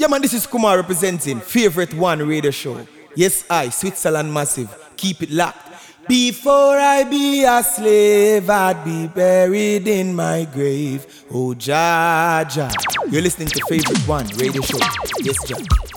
Yeah, man, this is Kumar representing Favorite One Radio Show. Yes, I, Switzerland Massive. Keep it locked. Before I be a slave, I'd be buried in my grave. Oh, Jaja. You're listening to Favorite One Radio Show. Yes, Jaja.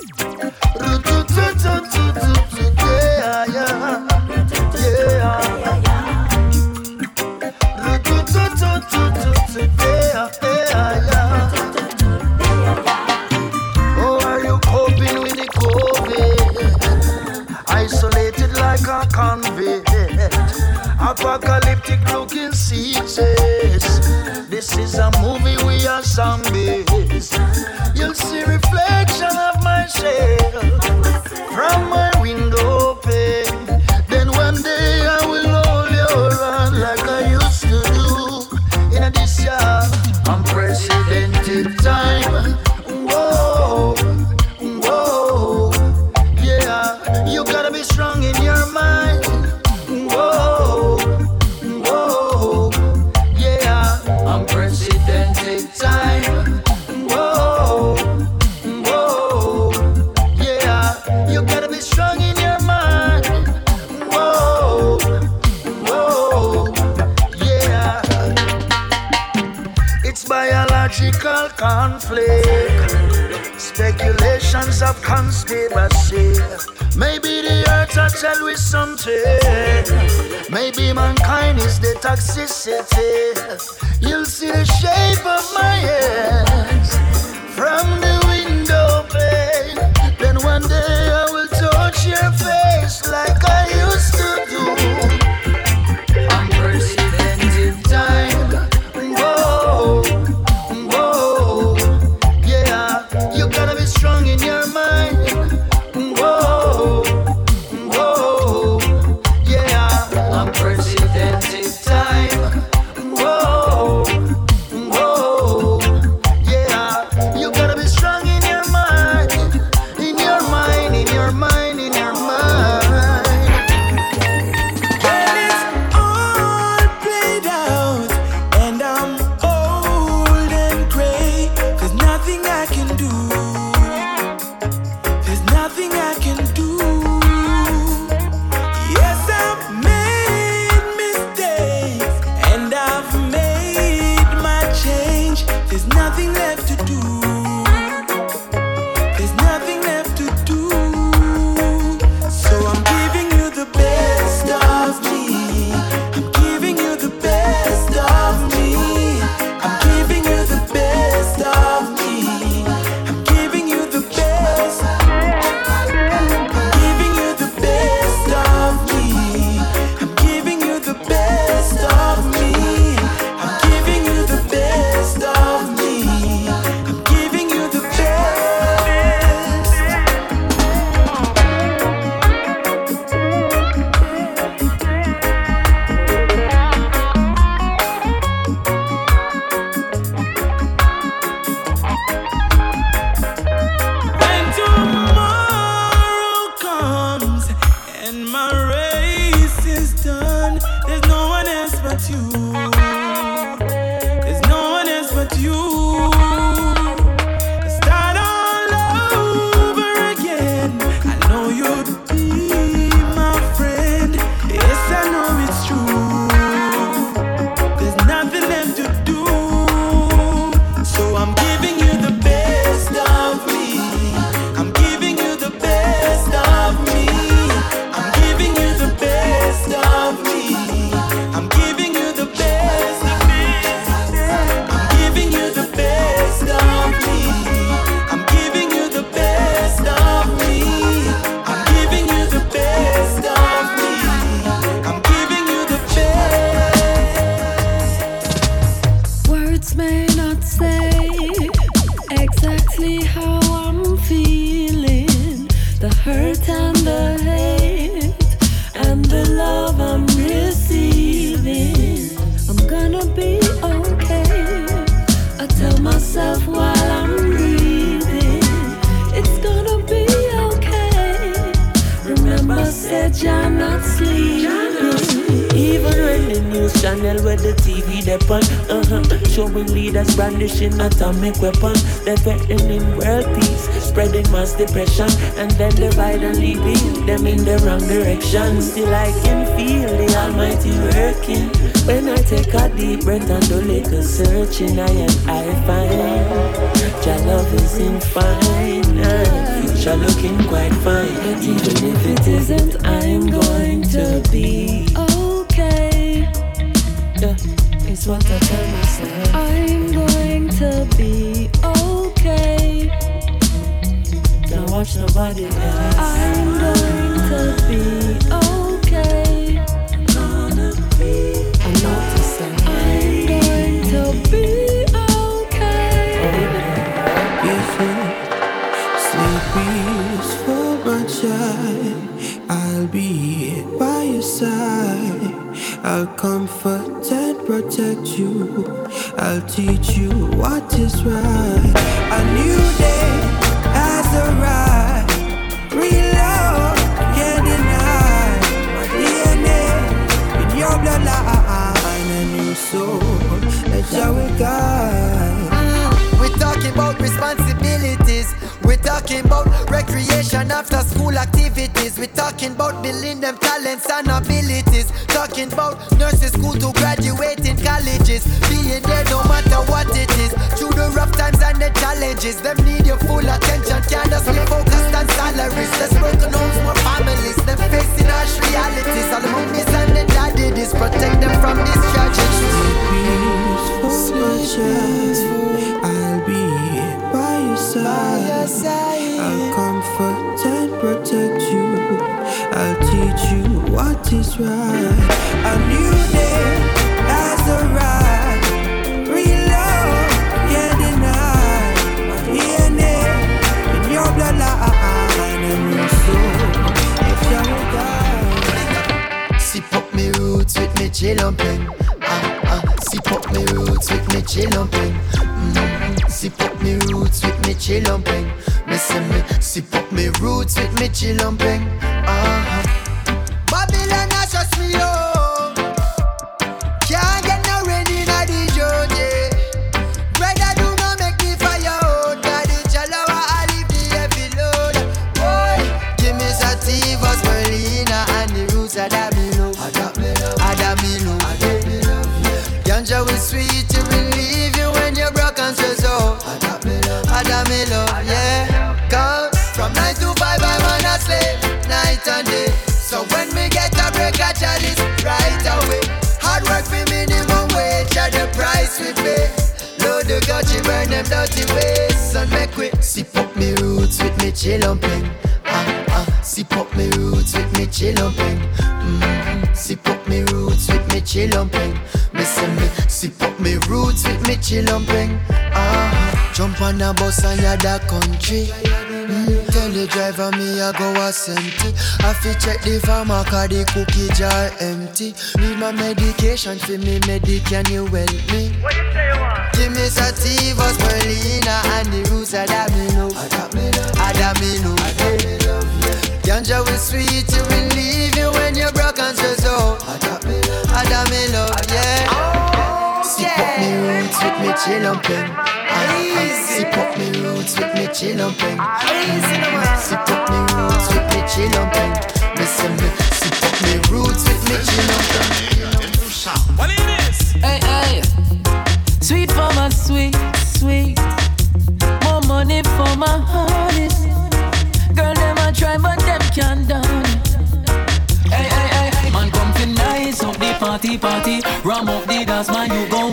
apocalyptic looking seats. This is a movie, we are zombies. You'll see reflection of myself from my window. tell with something. Maybe mankind is the toxicity. You'll see the shape of my hands from the window pane. Then one day I will touch your face like I used to do. weapon. Uh-huh. Showing leaders brandishing atomic weapon. They're threatening world peace, spreading mass depression, and then dividing, leading them in the wrong direction. Still I can feel the Almighty working. When I take a deep breath and do little searching, I and I find your love is infinite future looking quite fine. Even if it isn't, I'm going to be it's what I tell myself. I'm going to be okay. Don't watch nobody else. I'm going to be okay. gonna be. I notice that. I'm going to be okay. Oh, Sleep peaceful, my child. I'll be by your side. I'll comfort and protect you. I'll teach you what is right. A new day has arrived. Real love can't deny. My DNA in your bloodline, a new soul that shall will guide. We're mm, talking about responsibilities. We're talking about recreation after school activities. We're talking about building them talents and abilities. Talking about nurses school to graduating colleges. Being there no matter what it is. Through the rough times and the challenges. Them need your full attention. Can't just be focused on salaries. Let's broken homes, more families. Them facing harsh realities. All the mummies and the daddies. Protect them from these tragedies. peaceful, my child. I'll be by your side. Is. A new day has arrived. Real love can't deny. DNA in your bloodline, a new soul. Shall guide. Sip up me roots with me. Ah ah, sip up me roots with me. Mm-hmm. Sip up me roots with me. Me say me sip up me roots with me. Jump on a bus and ya da country. Mm, tell the driver me I go a senti. I fi check the farmer cause the cookie jar empty. Need my medication for me medic can you help me? Give me sativas, Merlina and the roots of Adamino. Adamino. Ganja is sweet, it will leave you when you're broke and stressed out. Adamino, yeah. Sip up me roots with me chillumping. Sip up me roots with me chillumping. Sip up me roots with me chillumping. Listen me, sip up me roots with me chillumping. What it is? Hey, hey. Sweet for my sweet, sweet. More money for my honey. Girl, them a try, but them can't done. Hey, hey, hey, hey. Man, come fi nice up the party, party. Ram up the dance, man, you gon' wine pan a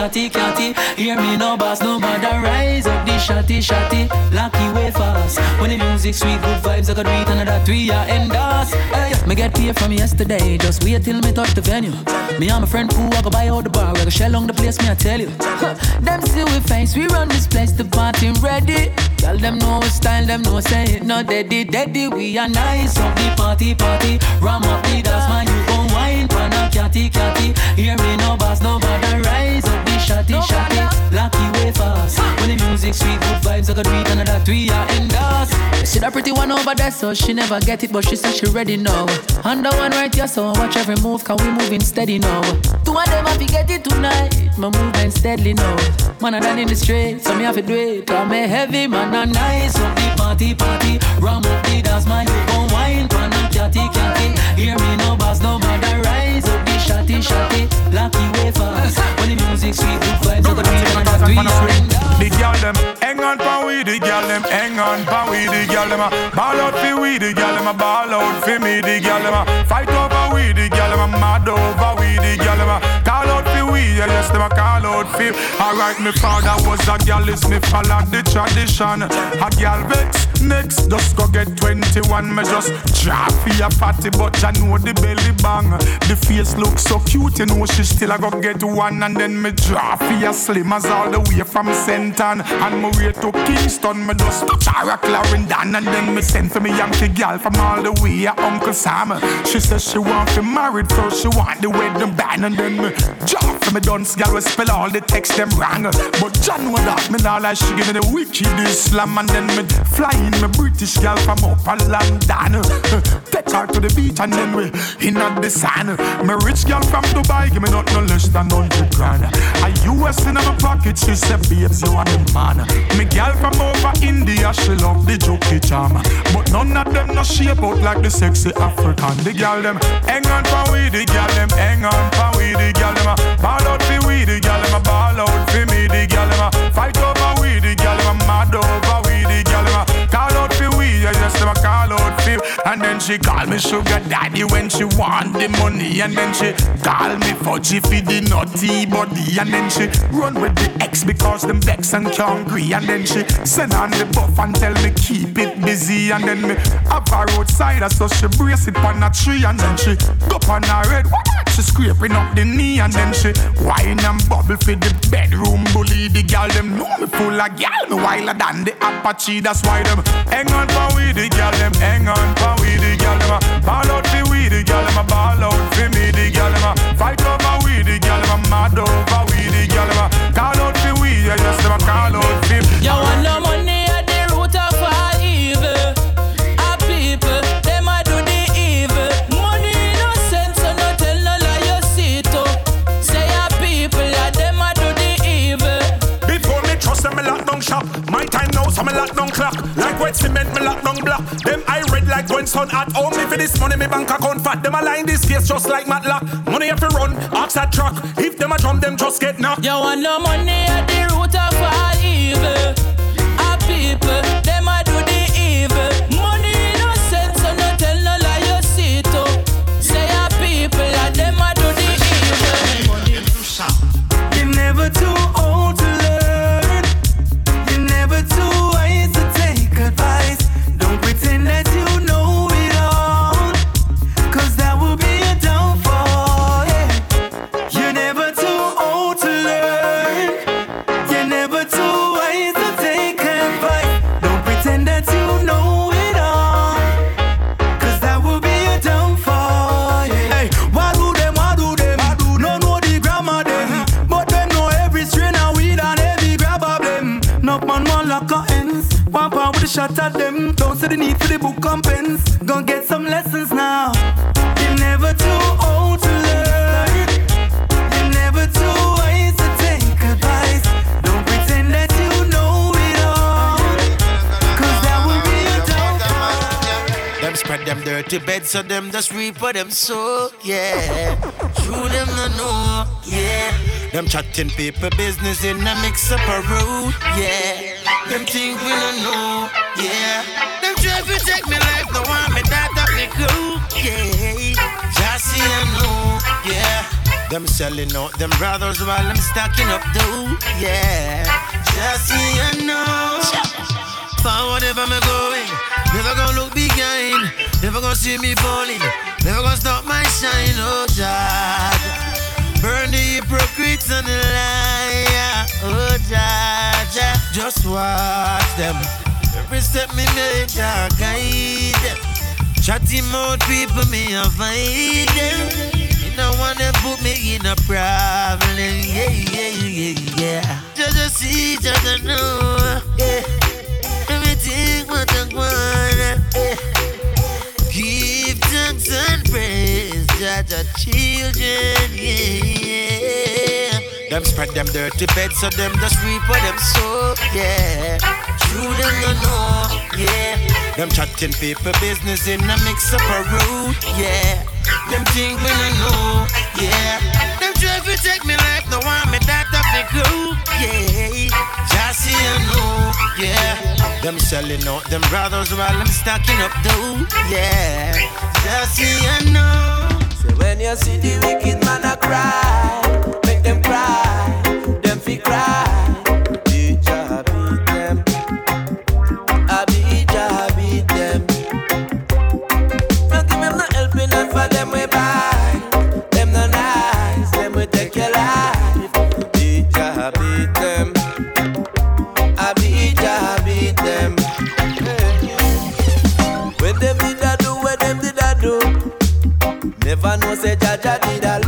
catty, catty. Hear me no boss, no bother. Rise up the shotty, shotty. Lucky way fast. When the music sweet, good vibes, I could read another three ya end us. Hey, me get paid from yesterday. Just wait till me touch the venue. Me and my friend Pooh, I go buy out the bar. We go shell on the place, me I tell you. Huh. Them see we face, we run this place, the party ready. Tell them no style, them no say it, no daddy, daddy. We are nice up the party, party. Ram up the dance, man, you gon' wine, catty, catty. Hear me no boss, no bother. Rise up the shotty, shotty. Lucky way fast. When the music sweet, good vibes, I could read another three are in dust. See that pretty one over there, so she never get it, but she said she ready now. Under one right here, so watch every move, can we moving steady now? Two of them, I get it tonight. My moving steadily now. Man, I done in the street, so me have to do it. I'm a heavy man, and nice up the party, party. Ram up the dance, man, you gon' wine, pan and catty, catty. Hear me no boss, no matter rise up shotty, shotty. Lucky way fast. When the music sweet, good vibes, I got three and a three. The girl them hang on for we, the girl them hang on for we, the girl them a ball out for we, the girl them a ball out for me, the girl them a fight over we, the girl them a mad over we, the girl them a call out for we, yes, them a call out for. Alright, my father was a girl, is me follow the tradition. A girl vex next, just go get 21, me just drop for party, but I know the belly bang. The face looks so cute, you know she still a go get one, and then me drop for slim as all the way from Senton, and me way to Kingston, me just touch her a Clarendon, and then me send for me Yankee girl from all the way Uncle Sam. She says she want to married so she want the wedding band, and then me drop for me dunce girl we spell all the text them wrong. But John know that me now like she give me the wicked Islam, and then me fly in me British girl from up a London. Take her to the beach and then we in at the sun. Me rich girl from Dubai, give me not no less than hundred grand. A US in my pocket, she said, babes, you are the man. Me girl from over India, she love the jokey charm. But none of them no shape out like the sexy African. The girl them hang on for we, the girl them hang on for we, the girl them a ball out for we, the girl them a ball out for me, the girl them a fight over we, the girl them a mad over we, the girl them a call out for we, yeah, yes, them a call out for. And then she call me sugar daddy when she want the money, and then she call me fudgy for the naughty body, and then she run with the ex because them vex and can't agree, and then she send on the buff and tell me keep it busy, and then me have her outside, so she brace it on a tree, and then she go on her head. She scraping up the knee and then she whine and bubble for the bedroom bully. The girl them know me full of gal, me wilder than the Apache. That's why them hang on for we. The girl them hang on for we. The girl them a ball out for we. The girl them a ball out for me. The girl them a fight over we. The girl them mad over we. The girl them call out for we. Yeah, yes, them a call out for. You want no money Cement, me lock down block. Them I red like when sun at home. Me for this money, me bank account fat. Them a line this case just like Matlock. Money have to run, ox a truck. If them a drum, them just get knocked. You want no money at the root of all evil. A people, them a them. The need for the book and pens. Gonna get some lessons now. You're never too old to learn. You're never too wise to take advice. Don't pretend that you know it all. Cause that will be a downfall. Them spread them dirty beds so them just reap what them sow, yeah. True them no know, yeah. Them chatting people business in a mix up a road, yeah. Them think we no know, yeah. Try to take me want me that yeah. Just know, yeah. Them selling out them brothers while I'm stacking up dough, yeah. Just see I know. Forward ever me going, never gonna look behind, never gonna see me falling, never gonna stop my shine, oh God. Burn the hypocrites and the liar, oh Jah, just watch them. Every step me make, Jah guide. Chatty mouth people, me avoid them. In don't wanna put me in a problem. Yeah, yeah, yeah, yeah. Just see, just know. Yeah. Everything what I want. Yeah. Give thanks and praise, our children. Yeah, yeah. Them spread them dirty beds, so them just reap what them sow. Yeah. True, them no know. Yeah. Them chatting people business in a mix up a road. Yeah. Them think me no know, yeah. Them try to take me life, no want me that up me crew, yeah. Just see you know, yeah. Them selling out them brothers while I'm stacking up dough, yeah. Just see you know. Say when you see the wicked man a cry, Never know say Jaja did a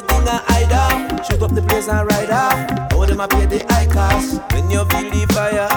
anything I hide off. Shoot up the place and ride off. How them a pay the high cost. When you feel the fire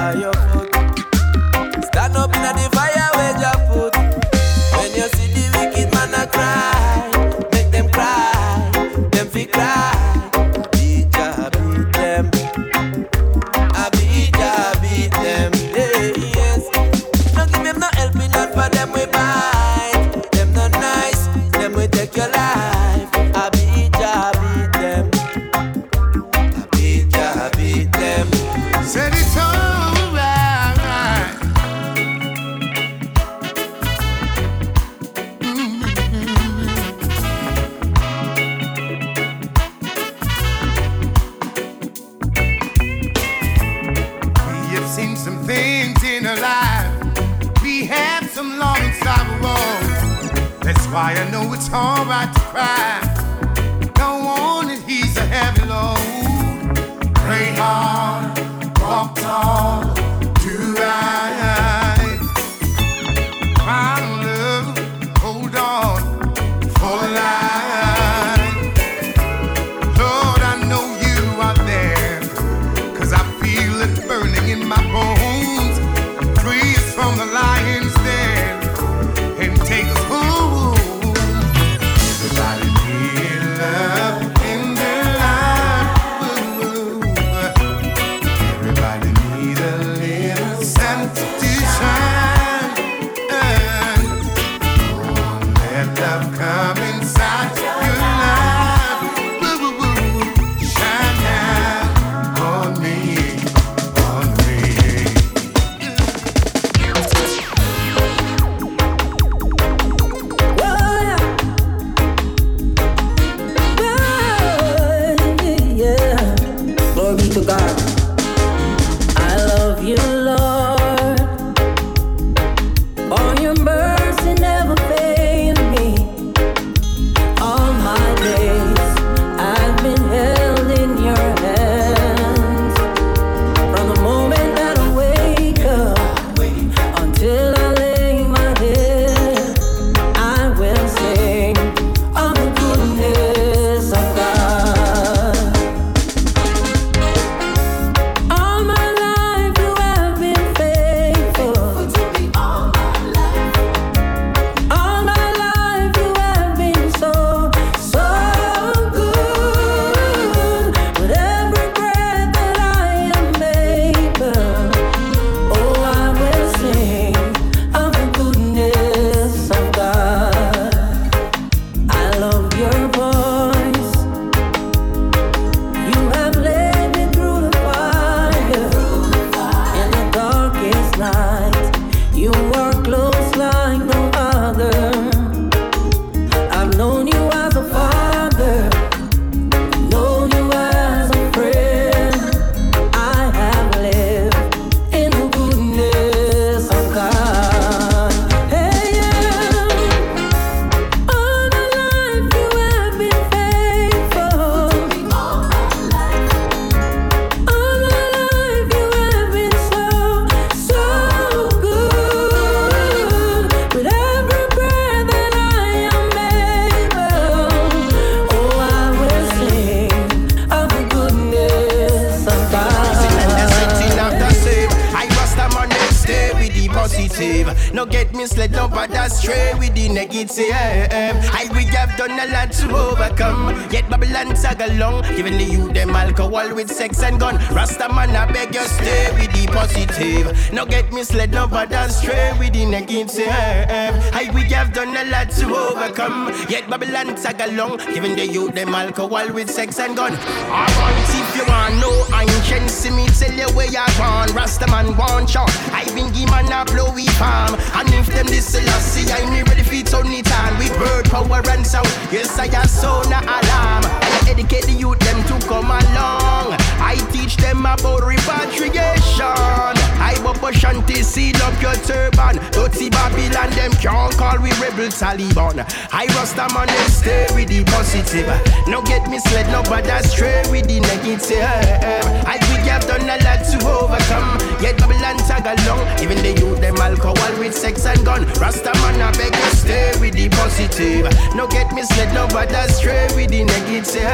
Yet Babylon tag along, giving the youth them alcohol with sex and gun. Alright, if you want know ancient, see me tell you where you born. Rasta man want shot. I been give man a blowy palm. And if them this see I me ready for it on with bird power and sound. Yes, I am sound alarm. I educate the youth them to come along. I teach them about repatriation. I bubble shanty, seal up your turban. Dirty Babylon, them can't call we rebel Taliban. I rasta man and stay with the positive. No get misled, no that's straight with the negative. I we have done a lot to overcome. Yet Babylon tag along, even the youth them alcohol with sex and gun. Rasta man, I beg you stay with the positive. No get misled, no that's straight with the negative.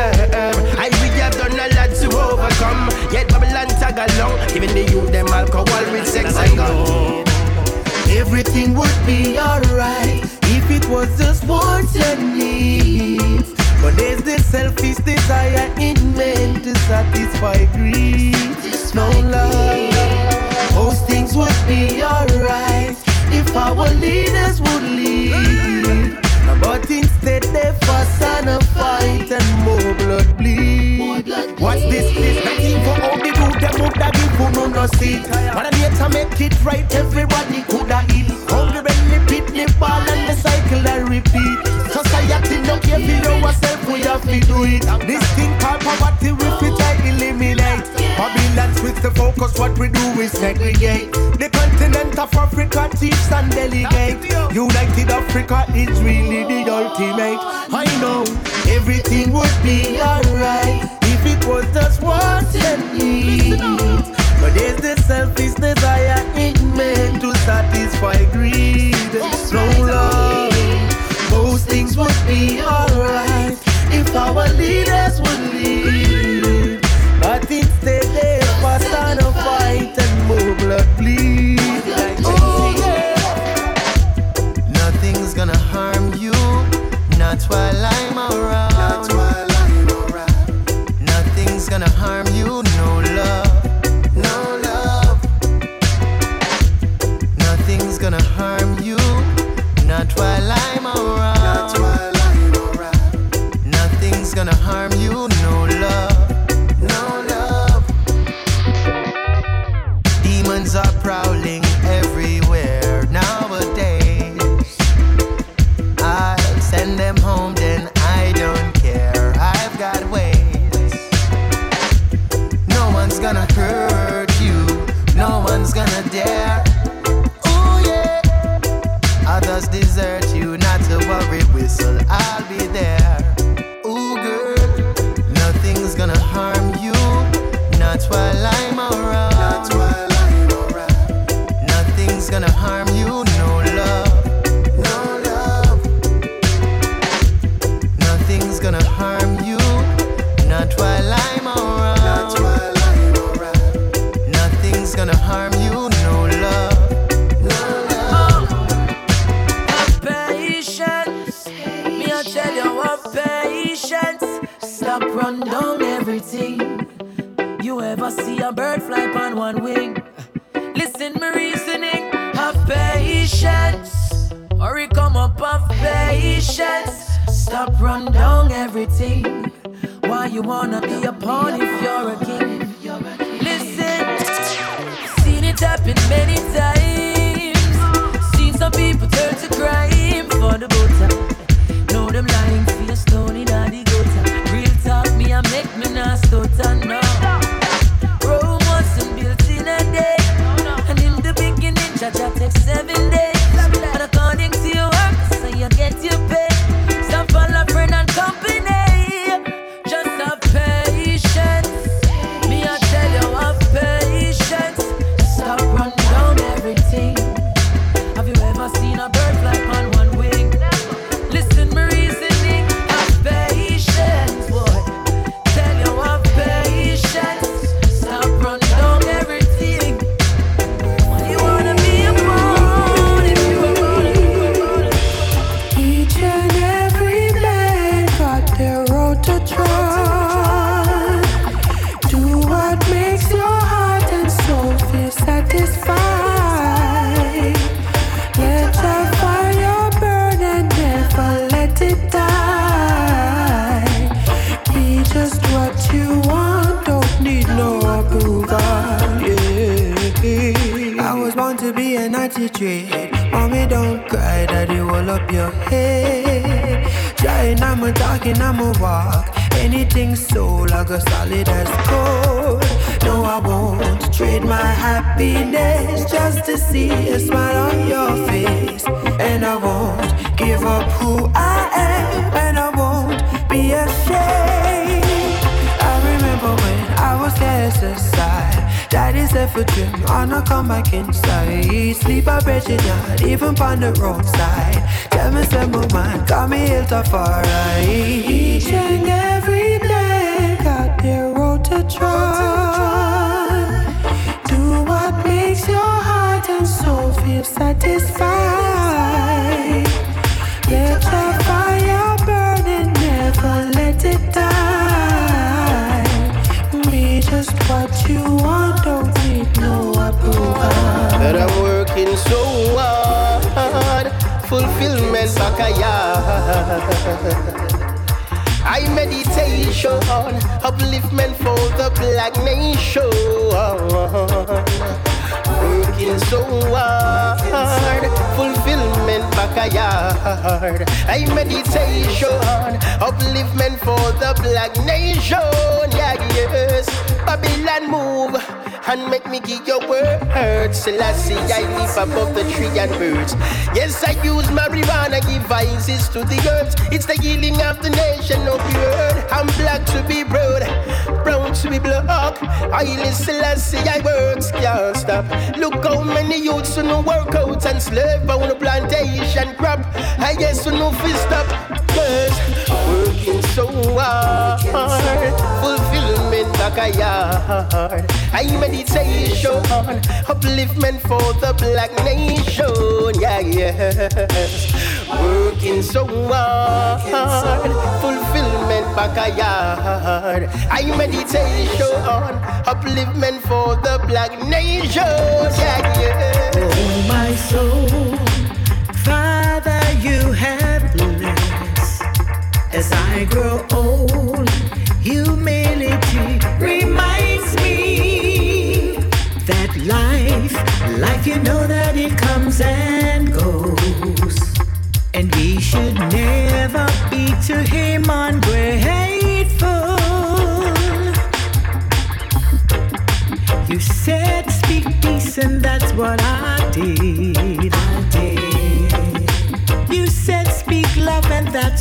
I we have done a lot to overcome. Yet Babylon tag along, even the youth them alcohol with sex and gun. Everything would be alright if it was just wants and needs. But there's this selfish desire in men to satisfy greed. No love, most things would be alright if our leaders would lead. But instead they fuss and a fight and more blood bleed. What's this? This nothing for all have give no no seat. But I need to make it right, everybody coulda eat. Hungry belly pit, the ball and the cycle I repeat. Society no care for yourself, we have to do it. This thing called poverty, we fit to eliminate. Babylon with the focus, what we do is segregate. The continent of Africa teach and delegate. United Africa is really the ultimate. I know everything would be alright if it was just wants and needs. But there's the selfish desire in men to satisfy greed. No love, most things would be alright if our leaders would lead. But instead they fuss and a fight and more blood bleed. Oh yeah. Nothing's gonna harm you, not while I'm concentrate. Mommy, don't cry, daddy, hold up your head. Trying, I'm a talking, I'm a walk. Anything so like a solid as gold. No, I won't trade my happiness just to see a smile on your face. And I won't give up who I am, and I won't be ashamed. I remember when I was cast aside. Daddy said for gym, on a come back inside. Sleep a bridging yard, even on the roadside. Tell me some my man, got me hilt far right. Each and every day, got their road to try. Do what makes your heart and soul feel satisfied. Let your fire burning, never let it die. Just what you want. Don't need no approval. That I'm working so hard, fulfillment back a yard. I meditation, upliftment for the black nation. Working so hard, fulfillment back a yard. I meditation, upliftment for the black nation. Yeah, yes. Babylon move and make me give your word. Selassie, I live above the tree and birds. Yes, I use marijuana, give vices to the earth. It's the healing of the nation of the earth. I'm black to be brown, brown to be black. I live Selassie, I work, can't stop. Look how many youths who no work out and slave on the plantation crop. I guess who no fist stop. Yes, working so hard, fulfillment a yard. I meditation, upliftment for the black nation. Yeah, yes. Working so hard, fulfillment back a yard. I meditation, upliftment for the black nation. Yeah, yeah. Oh, my soul, Father, you have as I grow old. Humility reminds me that life, life you know that it comes and goes. And we should never be to him ungrateful. You said speak peace and that's what. I did.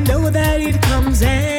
know that it comes and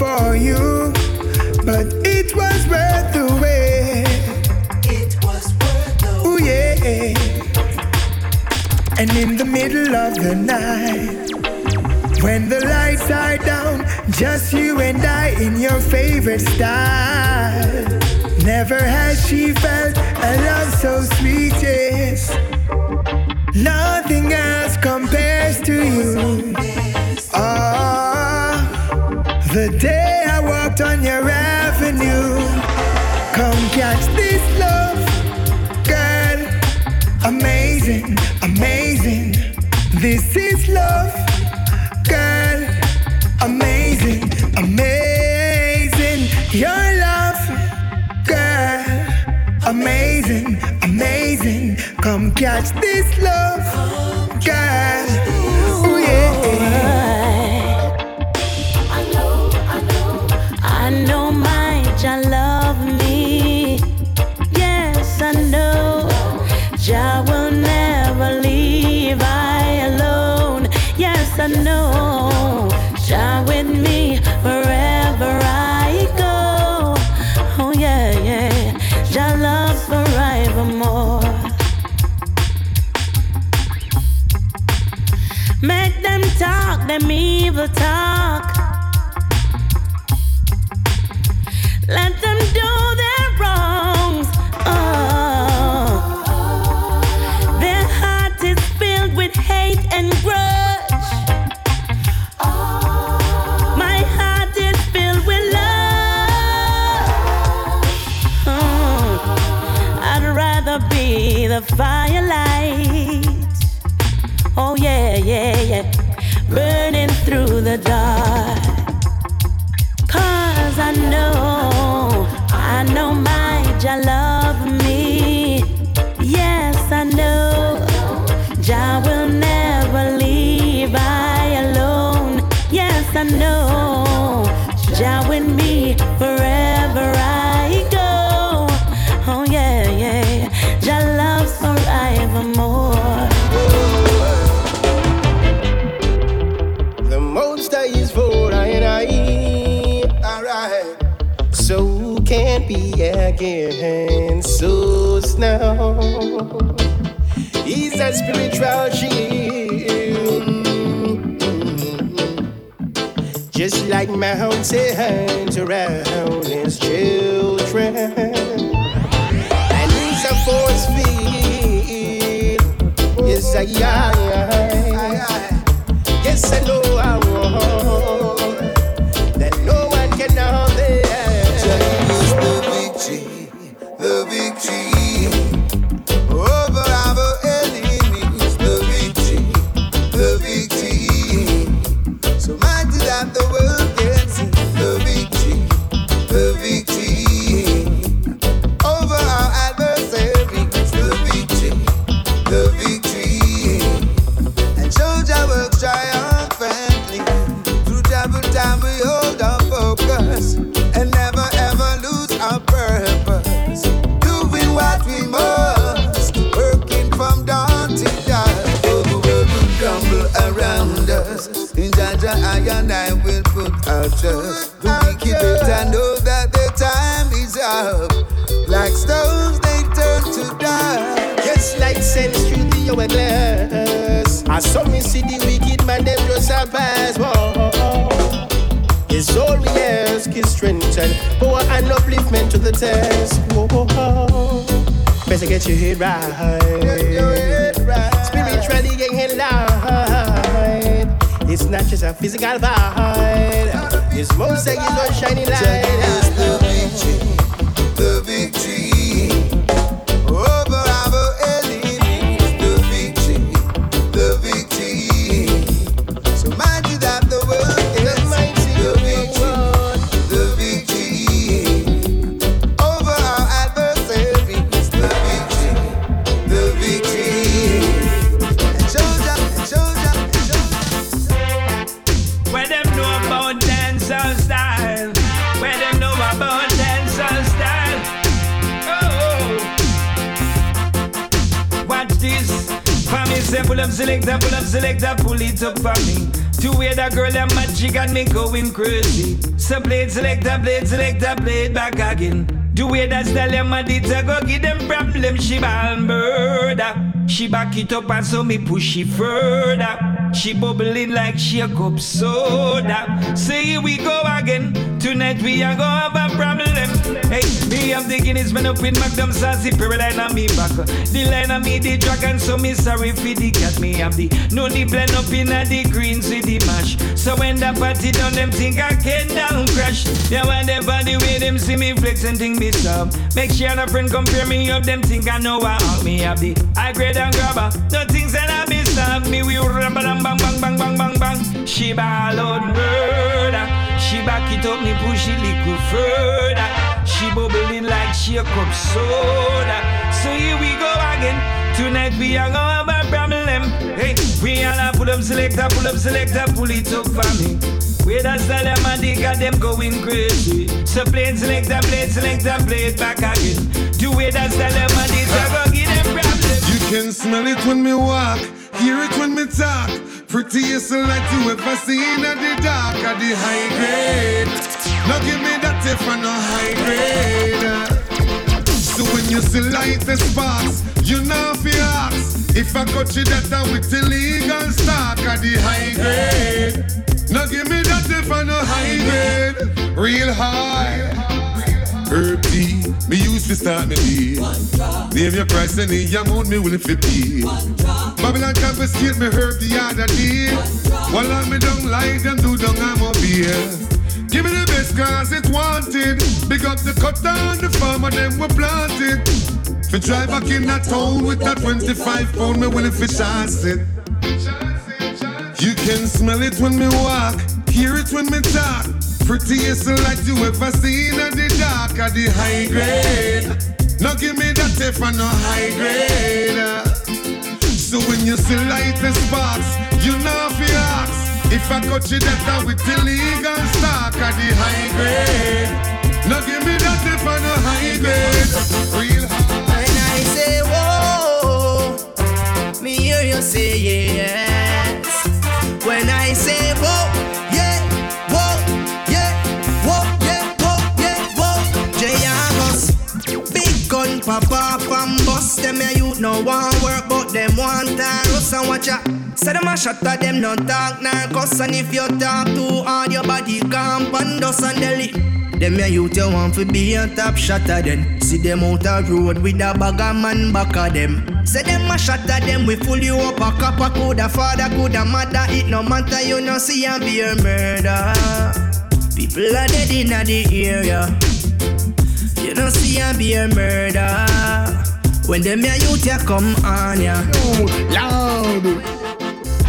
for you, but it was worth the wait. It was worth the oh yeah. And in the middle of the night, when the lights are down, just you and I in your favorite style. Never had she felt a love so sweet, yes. Nothing else compares to you. Oh, the day I walked on your avenue. Come catch this love, girl. Amazing, amazing. This is love, girl. Amazing, amazing. Your love, girl. Amazing, amazing. Come catch this love. time. again souls now. He's a spiritual shield, just like mountains around his children, and he's a force field. Yes, I, I, I, yes I know I want. right. Spiritually and light. It's not just a physical vibe. It's more than just a shiny light. selector pull it up for me. To wear that girl that magic got me going crazy. So blade selector, blade selector, blade back again. Do way that style them a go give them problem. She ball murder. She back it up and so me push it further. She bubbling like she a cup soda. Say here we go again. Tonight we are gonna have a problem. Hey, me I'm the Guinness man up with Magnum Sassy Paraline on me back. The line on me the dragon, so me sorry for the cat. Me have the no the blend up in a the with the mash. So when the party done, them think I can down crash. They want them body way them see me flex and think me stop. Make sure no friend compare me up, them think I know I me have the high grade and grabber. No things that I miss stop me. We run bang bang bang bang bang bang bang. She ball out murder. She back it up, me push it little further. She bubbling like she a cup soda. So here we go again. Tonight we are gonna have a problem. Hey, we are gonna pull up selector, pull up selector, pull it up for me. Where the them and they got them going crazy. So play it selector, play it selector, play it back again. Do that's the them and they go give them problems. You can smell it when me walk, hear it when me talk. Prettiest like you ever seen at the dark at the high grade. Now give me that if I no high grade. So when you see light the sparks, you know fi ask. If I got you that down with illegal stock at the high grade. Now give me that if I no high grade. Real high. Herb tea, me used to start me day. Name your price and the amount me willing to pay. Babylon confiscate me herb the other day. While I'm me don't like them do don't I'm up here. Give me the best cause it's wanted. Big up the cut down the farmer, them were planted. For drive back in that town with that 25 pound, me willing for chance it. You can smell it when me walk, hear it when me talk. Prettiest like you ever seen at the dark at the high grade. Now give me that if I no high grade. So when you see light the sparks, you know fi ask. If I got you that with illegal stock at the high grade. Now give me that if I no high grade. Real high. When I say whoa, me hear you say yes. When I say whoa, no want work, but them want us and watch ya. Say them a shot at them, no talk, nah. Cuss And if you talk too hard, your body camp and dust and deli Them ya youth you want to be a top shotter then See them out a road with a bag of man back of them. Say them a at them, we full you up. A copper Coulda father, coulda mother, it no matter. You no see a be a murder. People are dead in the area. You no see a be a murder When them ya youth ya come on ya. Loud.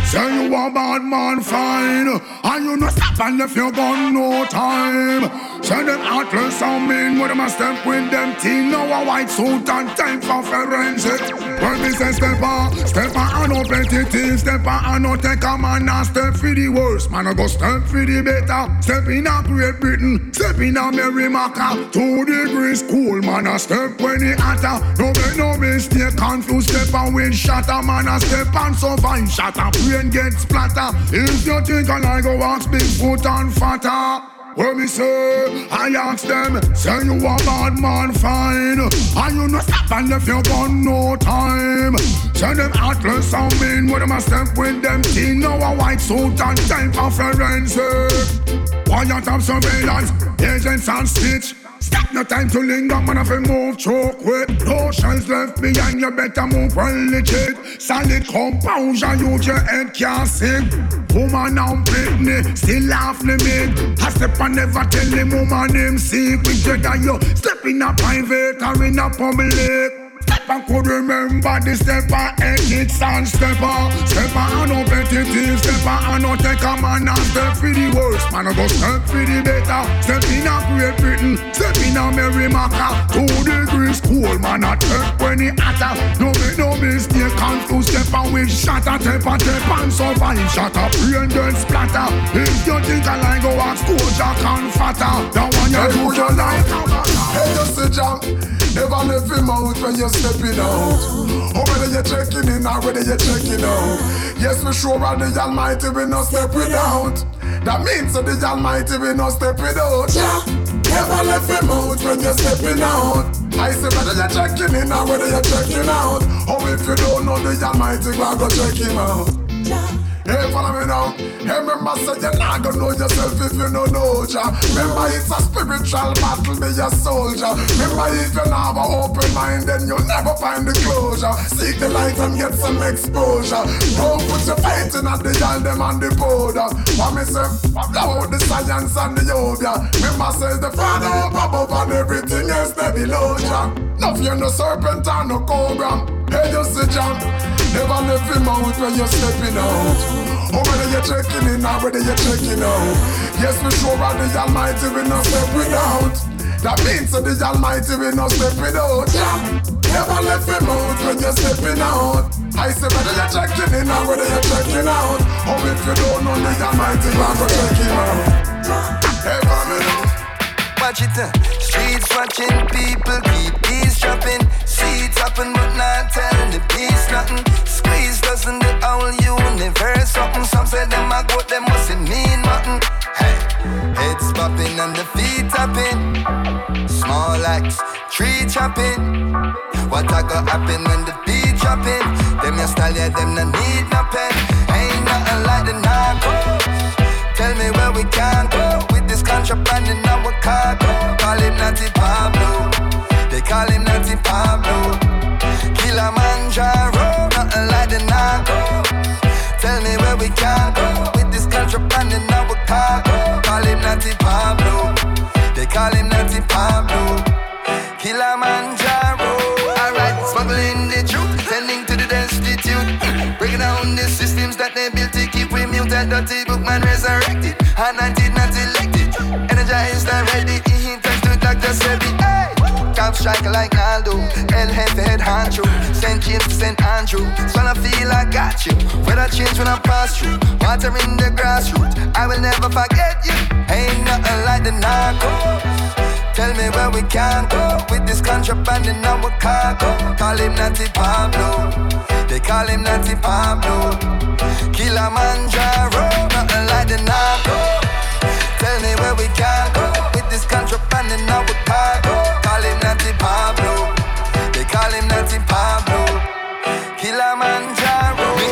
Say you a bad man fine. And you no stop and left your gun no time Say them heartless and mean When them a step with them team. Now a white suit and time for forensic. When me say step on Step on and no petty thief Step on and no take a man And step for the worst. Man I go step for the better. Step in a Great Britain Step in a Merrimaca Two degrees cool Man I step when it hotter. No make no mistake Confused step and wind shatter. Man I step and survive Shatter. Brain get splatter If you think I like go ask Bigfoot and fatter what me say? I ask them, say you a bad man fine. And you no stop and left your gun no time. Say them heartless and mean When them a step with them? Teen Now a white suit and time for forensic. Quiet of surveillance, agents and stitch Stop no time to linger, man, if you move choke. No shells left behind, you better move well legit. Solid composure, use your head can't sing. Woman now Britney, still off limit. I step and never tell him woman name secret. Whether you step in a private or in a public. Stepper could remember the stepper ethics and stepper. Stepper and no petty stepper and no take a man and step for the worst. Man, I go step for the better. Step in a Great Britain, step in a Merrimaca. Two degrees cool, man, I step when it hotter. No make no mistake, confused stepper with shatter, tepper, tep and survive. Shatter, brain then splatter. If you think I like go ask I can fatter. That one you do your life. Hey, you see, Jack. Never leave him out when you're stepping out. Or whether you're checking in or whether you're checking out. Yes, we sure are the Almighty, we not step out. That means that the Almighty, we not step out. Yeah. Never leave him out when you're stepping out. I say whether you're checking in or whether you're checking out. Or if you don't know the Almighty, go go check him out. Hey, follow me now. Hey, remember, say you're not gonna know yourself if you don't know ya. Remember, it's a spiritual battle, be a soldier. Remember, if you have an open mind, then you'll never find the closure. Seek the light and get some exposure. Don't put your faith in at the y'all them on the border. Me say? Blow out the science and the yoga. Remember, says the Father up above and everything else they below ya. No fear no serpent and no cobra. Hey, you see John. Never left him out when you're stepping out. Oh, whether you're checking in or whether you're checking out. Yes, we sure are the Almighty, we not step without. That means that the Almighty, we not step without. Yeah. Never left him out when you're stepping out. I say whether you're checking in or whether you're checking out. Oh, if you don't know the Almighty, we're going check him out. Hey, family. Watch it, uh. streets watching people keep eavesdropping. dropping. it happen, but not telling the peace nothing. Squeeze doesn't the whole universe something. Some say them a goat, them mustn't mean nothing. Hey, heads popping and the feet tapping. Small axe, tree chopping. What a go happen when the beat dropping? Them your style, yeah, them no need no pen. Cop striker like Naldo. El Jefe head honcho. St. James to St. Andrew. So I feel I got you. Weather change when I pass through. Water in the grassroots. I will never forget you. Ain't nothing like the narcos. Tell me where we can go with this contraband in our cargo. Call him Natty Pablo. They call him Natty Pablo. Kilimanjaro, nothing like the narco. Tell me where we can go this contraband in our cargo. Call him Natty Pablo. They call him Natty Pablo. Kilimanjaro. We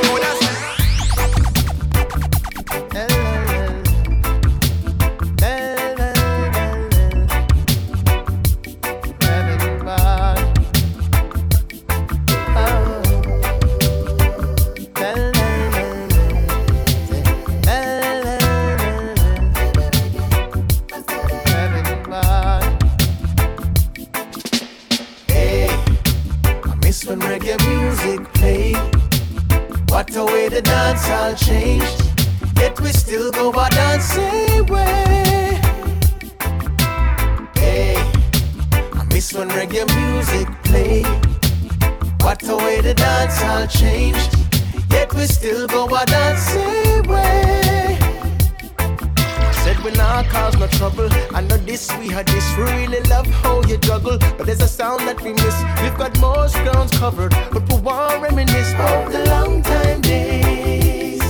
grounds covered. But we want reminisce of the long time days.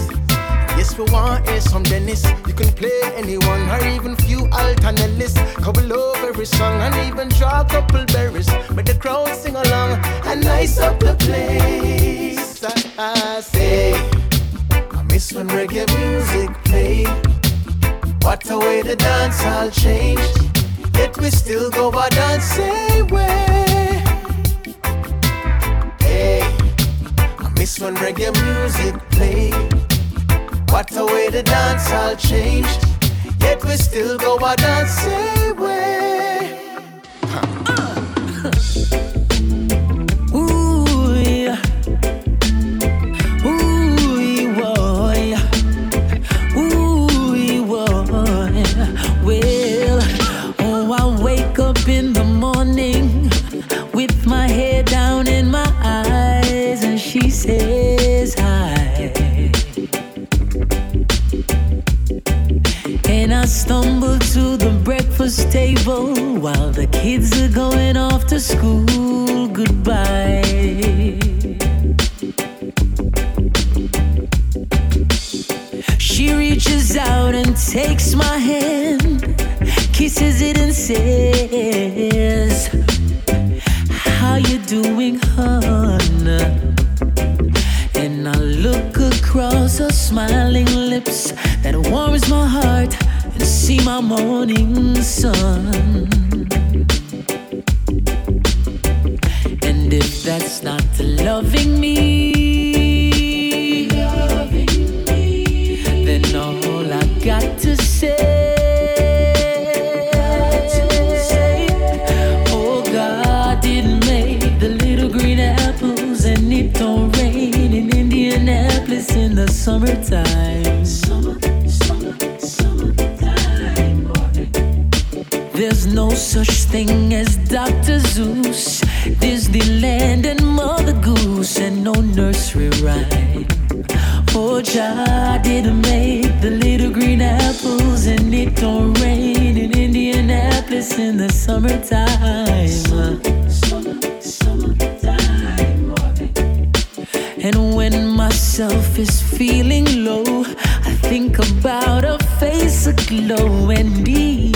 Yes, we want hear some Dennis. You can play anyone or even few alternatives. Couple over every song and even draw a couple berries. But the crowd sing along and nice up the place. I, I say, I miss when reggae music played. What a way the dance all changed. Yet we still go our dancing way. I miss when reggae music played. What a way the dance all changed. Yet we still go our dancing way. Ooh, table while the kids are going off to school. Goodbye. She reaches out and takes my hand, kisses it and says, How you doing, hon? And I look across her smile morning sun. And if that's not loving me, loving me then all I got to say. Oh, God didn't such thing as Dr. Seuss, Disneyland, and Mother Goose, and no nursery rhyme. Oh, Jah didn't make the little green apples, and it don't rain in Indianapolis in the summertime. And when myself is feeling low, I think about a face aglow and ease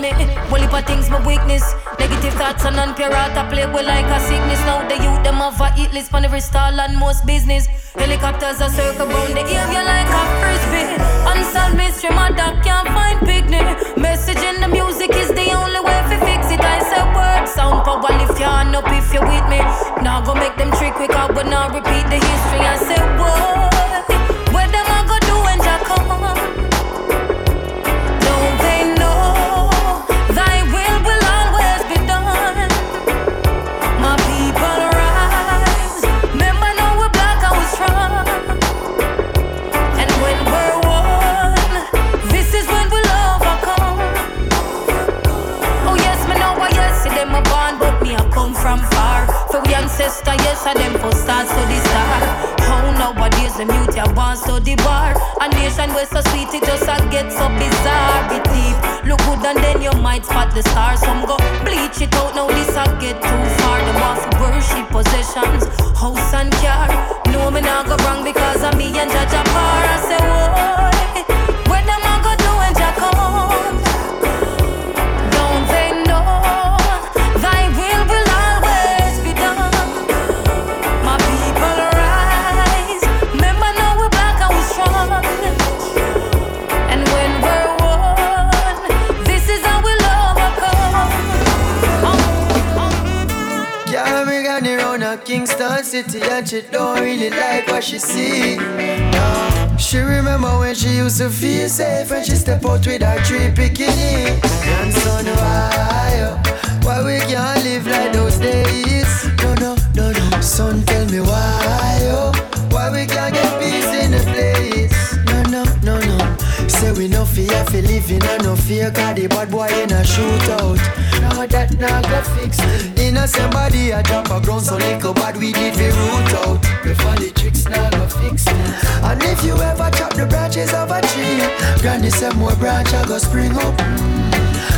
me. Well, if things my weakness. Negative thoughts and non-pure I play with like a sickness. Now the youth them have a hit list on every stall and most business. Helicopters are circle round the area like a frisbee. Unsolved mystery, my dog can't find picnic. Message in the music is the only way to fix it. I say word sound power lift your hand up if you with me. Now go make them trick quick out, but now repeat the history. I say what? What them I go do when Jah come? Yes, and them for stars to the star. How nowadays them youth ya born to the bar. A nation where so sweet it just a get so bizarre. It deep, look good and then you might spot the stars. Some go bleach it out now this a get too far. Them want to worship possessions, house and car. No me not go wrong because of me and Jah par. I say why? City and she don't really like what she see. No. She remember when she used to feel safe when she step out with her three bikini. And son, why, oh, Why we can't live like those days? No, no, no, no. Son, tell me why, oh. Why we can't we no fear for living and no fear Cause the bad boy in a shootout. Now that not go fix Innocent body a drop a ground So little bad we did we root out. Before the tricks not go fix And if you ever chop the branches of a tree Granny say more branch I go spring up.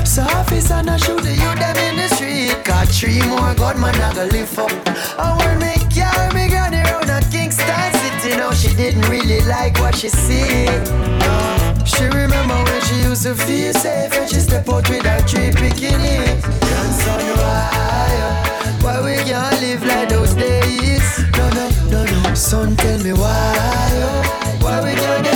So officer not shoot the youth them in the street Got three more God man I go lift up. I want me carry me granny round at Kingston City Now she didn't really like what she see. Uh, She remember when she used to feel safe And she step out with her three bikini. Grandson why Why we can't live like those days? No no no no. Son tell me why Why we can't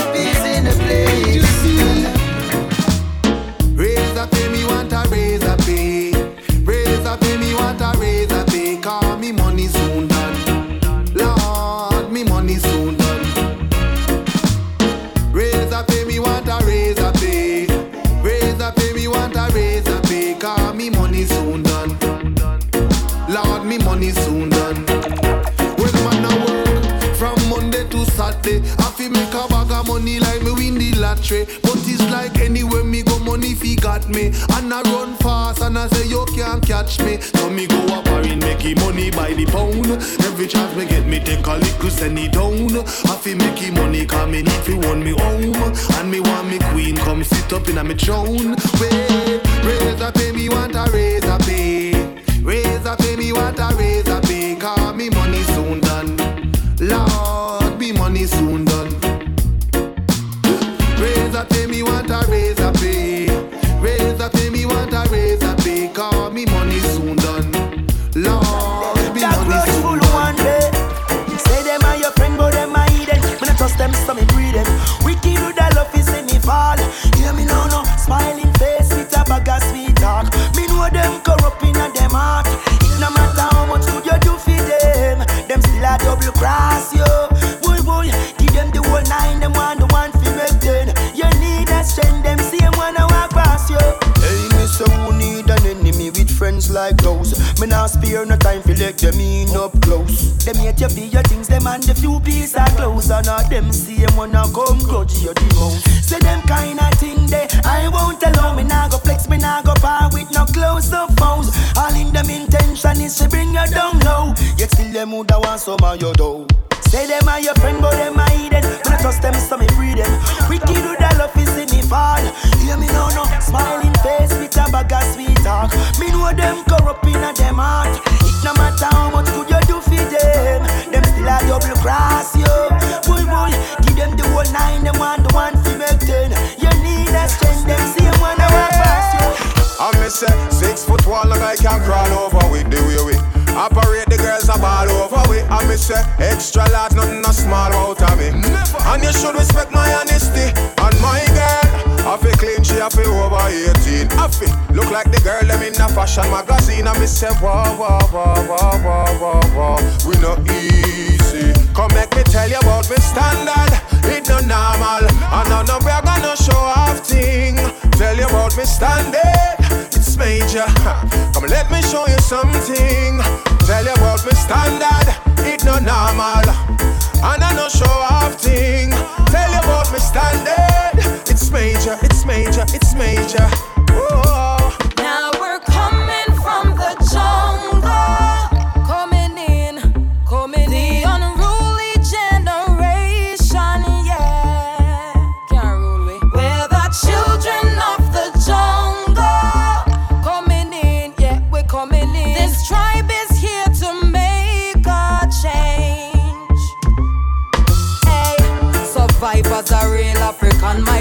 lottery. But it's like anywhere me go, money fi got me. And I run fast and I say you can't catch me. So me go up and make it money by the pound. Every chance me get me take a little send it down. I fi make it money come me need fi want me home. And me want me queen come sit up in a me throne. Wait, raise up pay me want a raise a pay. Raise up pay me want a raise a pay. Call me money cross you. Boy, boy, give them the whole nine, them one the one fi make ten. You need a strength, them same one I walk past you. Hey, me so who need an enemy with friends like those? Me not spare no time fi let them in up close. Them hate you for your things, them and the few pieces of clothes, and all them same one a come grudge you the most. Say them kind of thing they I won't allow me nah go flex, me nah go par with no close up phones. All in them intention is to bring you down low. Yet still them woulda want some of your dough. Say them are your friend, but them are hidden. When I trust them, so me free them. Wicked with the love, is see me fall. Hear me now, no smiling face with a bag of sweet talk. Me know them corrupt in a them heart. It no matter how much good you do for them, them still a double cross you. Boy, boy, give them the whole nine, them want the one fi make ten. You need a strength, them same one I want pass you. I me say six foot one, like I can crawl over with the way we operate. The girls are ball over with. I me say extra large, nothing a small out of me. And you should respect my honesty and my girl. I feel clean, she a feel over 18. I feel look like the girl them in a fashion magazine. I me say whoa, whoa, whoa, whoa, whoa, whoa, whoa. We no easy. Come make me tell you about me standard. It no normal. And none of we are gonna show off thing. Tell you about me standard. Major. Come let me show you something. Tell you about me standard. It no normal. And I no show off thing. Tell you about me standard. It's major. It's major. It's major.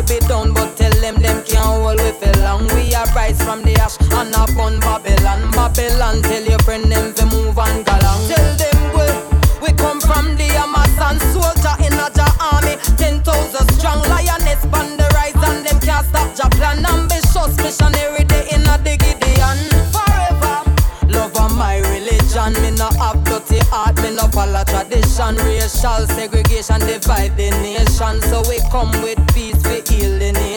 Might be done, but tell them them can't hold we for long. We are rise from the ash and upon Babylon. Babylon, tell your friend them to move and go long. Tell them we we come from the Amazon soldier in a ja army. Ten thousand strong lioness on the rise and them can't stop ja plan. Ambitious missionary day in a the Gideon. Forever, love of my religion. Me no have dirty heart, me no follow tradition. Racial segregation divide the nation. So we come with peace, we heal the nation.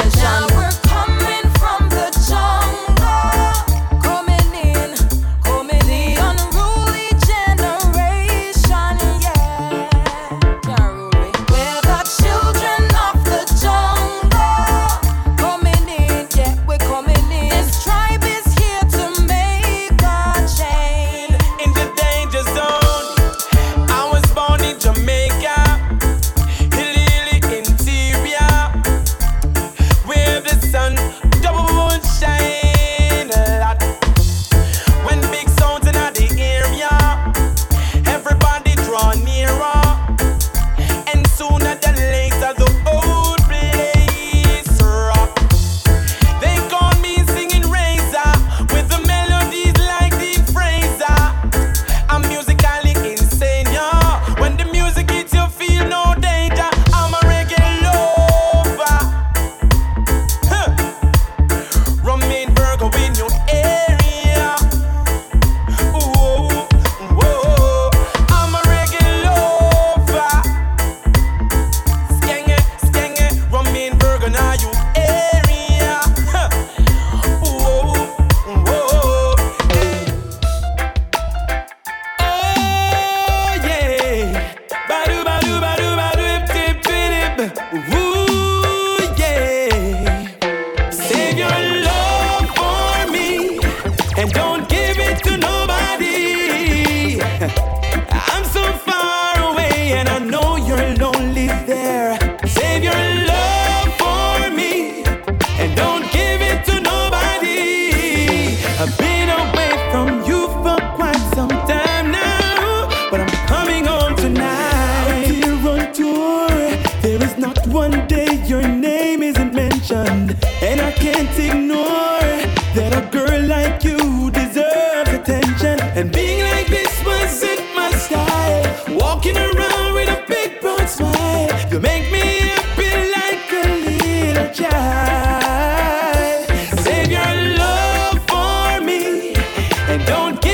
Don't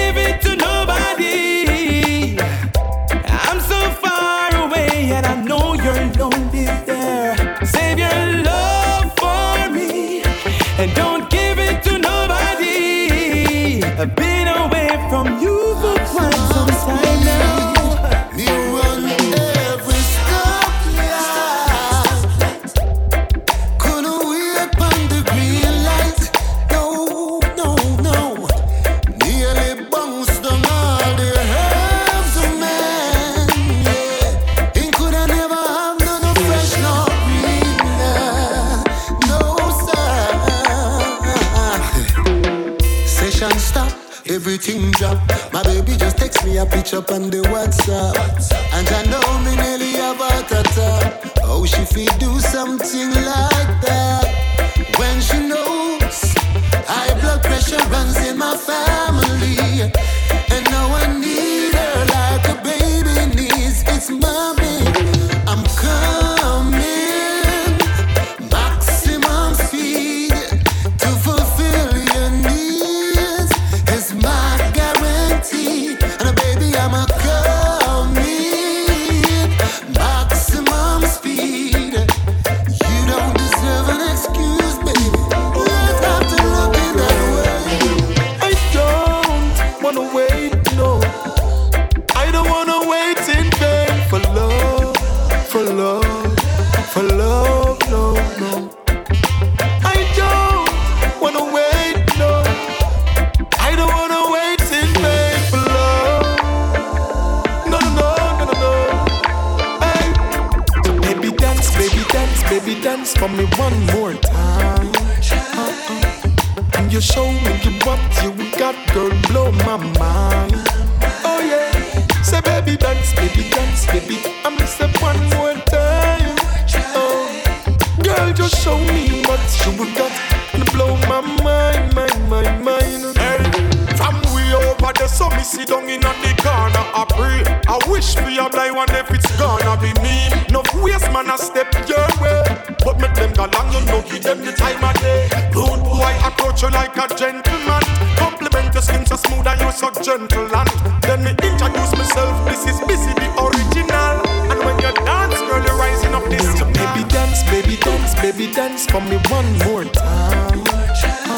on the corner, I pray. I wish me a die one if it's gonna be me. No waste man, I step your way. But make them go long, you know, give them the time of day. Don't boy approach you like a gentleman. Compliment your skin so smooth and you so gentle. And then me introduce myself, this is busy, the original. And when you dance, girl, you're rising up this. So baby dance, baby dance, baby dance for me one more time. Uh-uh.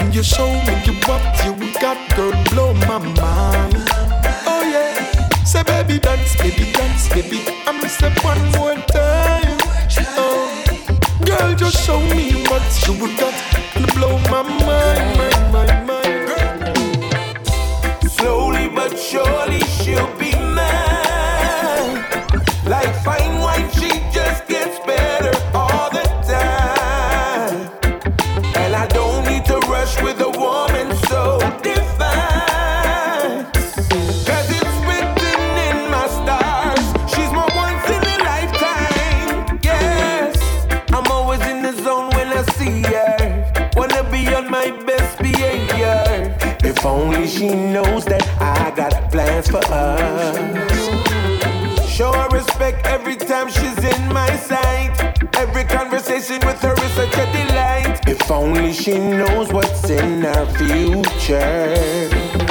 And you show me you what you got girl blow my mind. Oh yeah, say baby dance, baby dance, baby. I'ma step one more time. Oh, girl just show me what you got, blow my mind, my mind, mind. Slowly but surely she'll be. she knows that I got plans for us. Show her respect every time she's in my sight. Every conversation with her is such a delight. If only she knows what's in our future.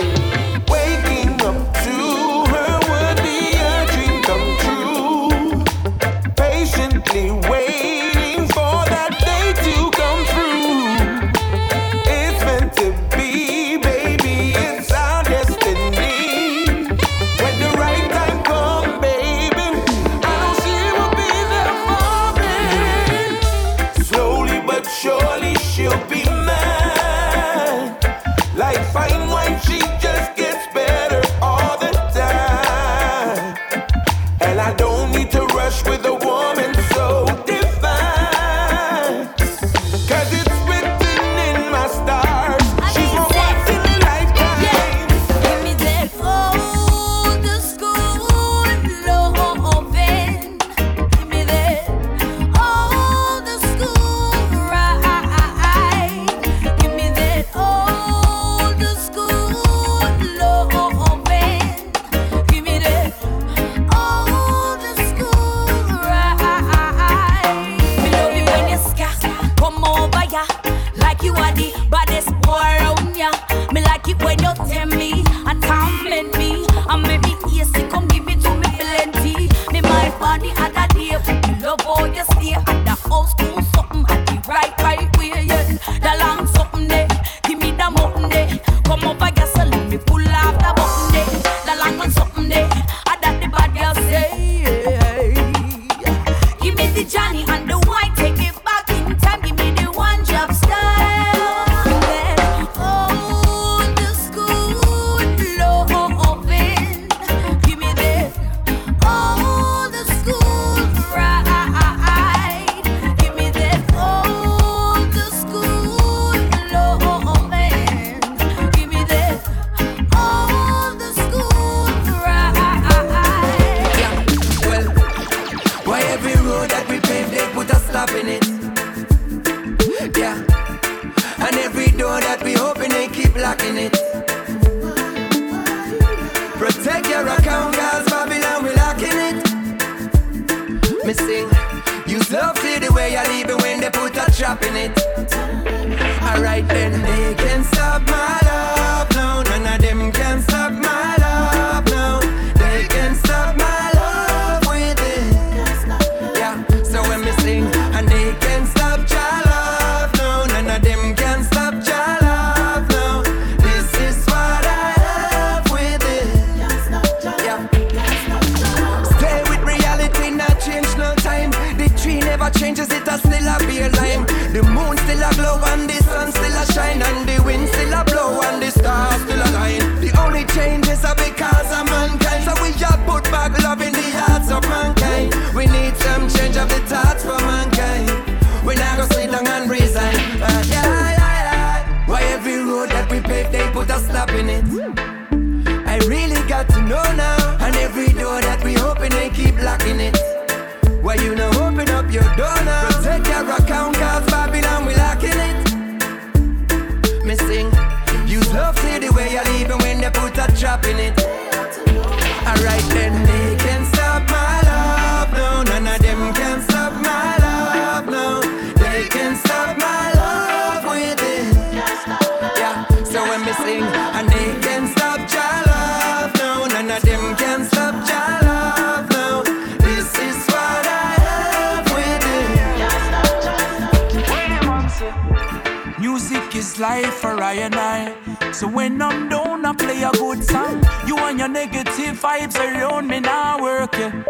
Negative vibes around me now work, yeah.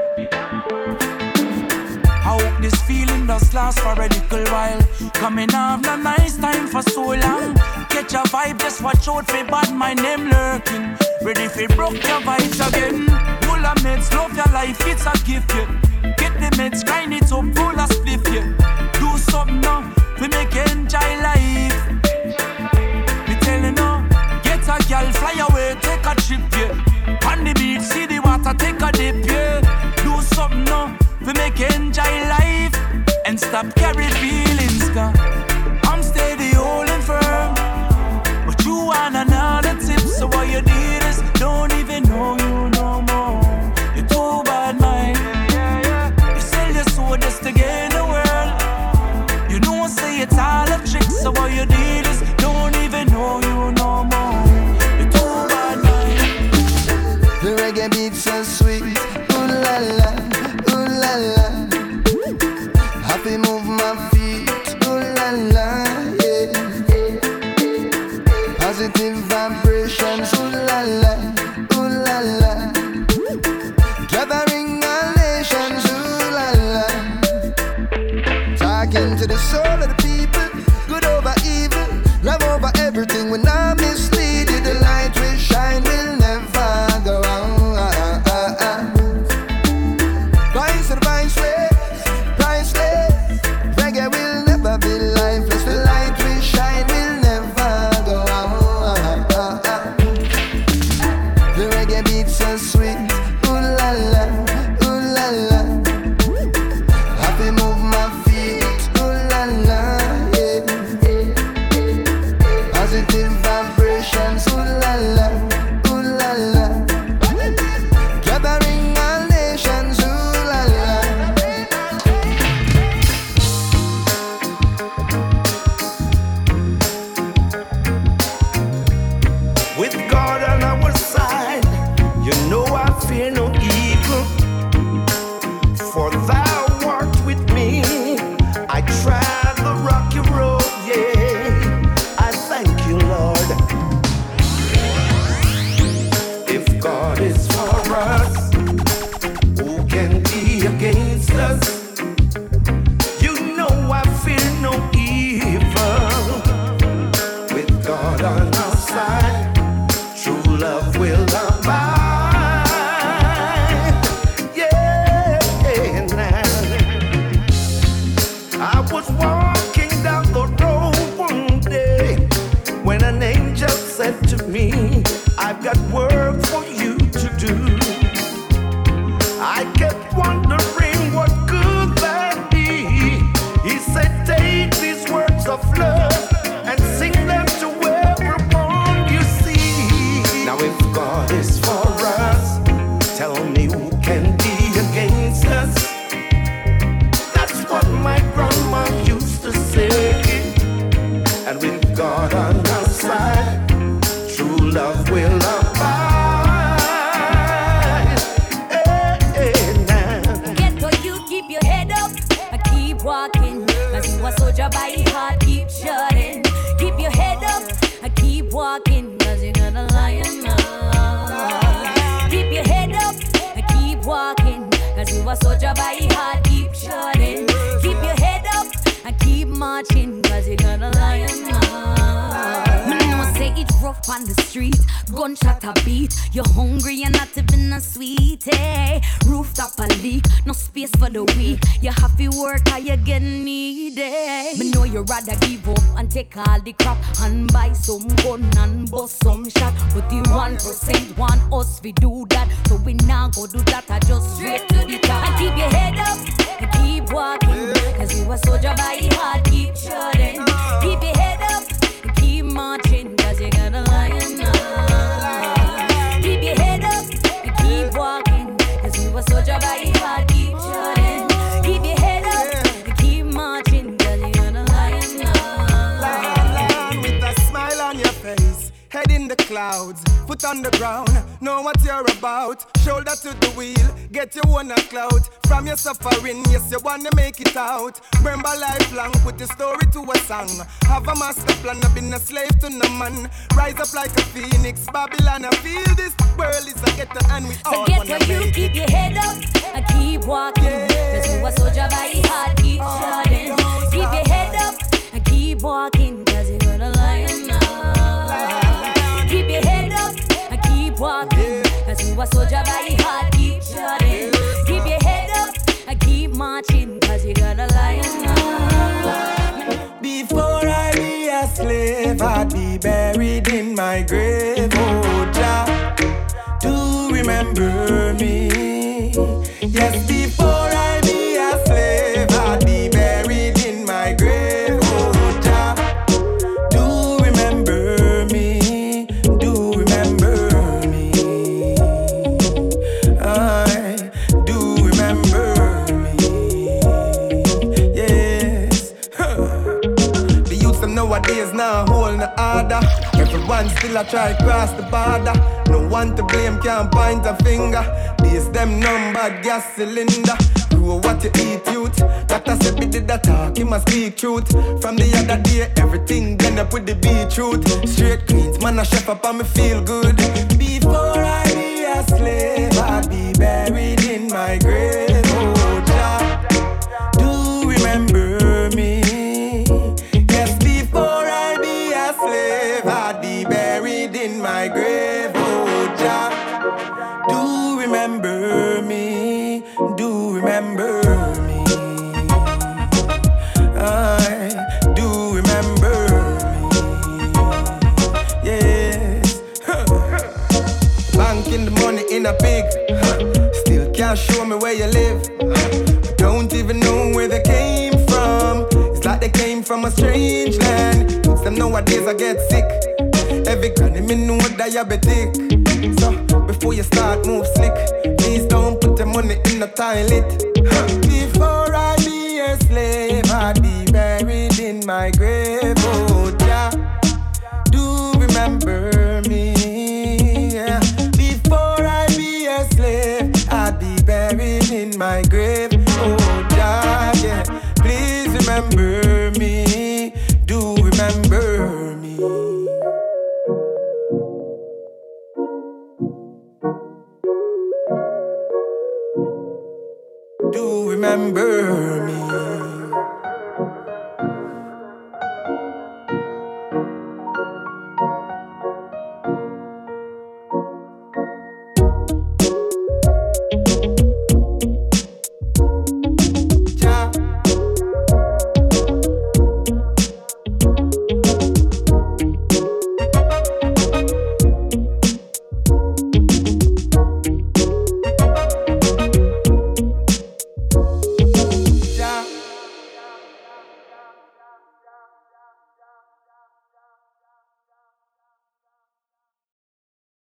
I hope this feeling does last for a little while. Coming off the nice time for so long. Catch a vibe, just watch out for bad My name lurking. Ready for broke your vibes again. Full of meds, love your life, it's a gift, yeah. Get the meds, grind it up, full of spliff, yeah. Do something now, we make enjoy life. We telling you, get a girl, fly away, take a trip, yeah on the beach, see the water, take a dip, yeah. Do something now, we make enjoy life and stop carry fear. Get into the soul of the people. Walking. Rough on the street. Gunshot a beat. You're hungry and not even a sweet. Hey. Rooftop a leak. No space for the weak. You have to work or you get needed. Me know you rather give up and take all the crap and buy some gun and bust some shot. But the one percent want us we do that. So we now go do that. I just straight to the top. And keep your head up and keep walking. Cause you a soldier by heart. Keep shutting. Keep your head up and keep marching. Clouds, foot on the ground. Know what you're about. Shoulder to the wheel, get your one a clout. From your suffering, yes, you wanna make it out. Remember lifelong, put your story to a song. Have a master plan, I've been a slave to no man. Rise up like a phoenix, Babylon. I feel this world is a ghetto and we all get wanna you make keep it. your head up and keep walking. Cause you a soldier by heart, keep shouting. Keep your head up and keep walking. Cause you got a lion now. Keep walking. Cause you a soldier by heart, keep shouting. Keep your head up and keep marching. Cause you got a lion now. Before I be a slave, I'd be buried in my grave. Oh, Jah, do remember me. Yes, order. Everyone still a try cross the border. No one to blame, can't point a finger. These them number gas cylinder. Grow what you eat, youth. Doctor said me did that talk, he must speak truth. From the other day, everything done up with the beetroot. Straight greens, man, a chef up and me feel good. Before I be a slave, I'd be buried in my grave. Nowadays I get sick. Every granny me know diabetic. So before you start move slick, please don't put your money in the toilet. Before I be a slave, I'd be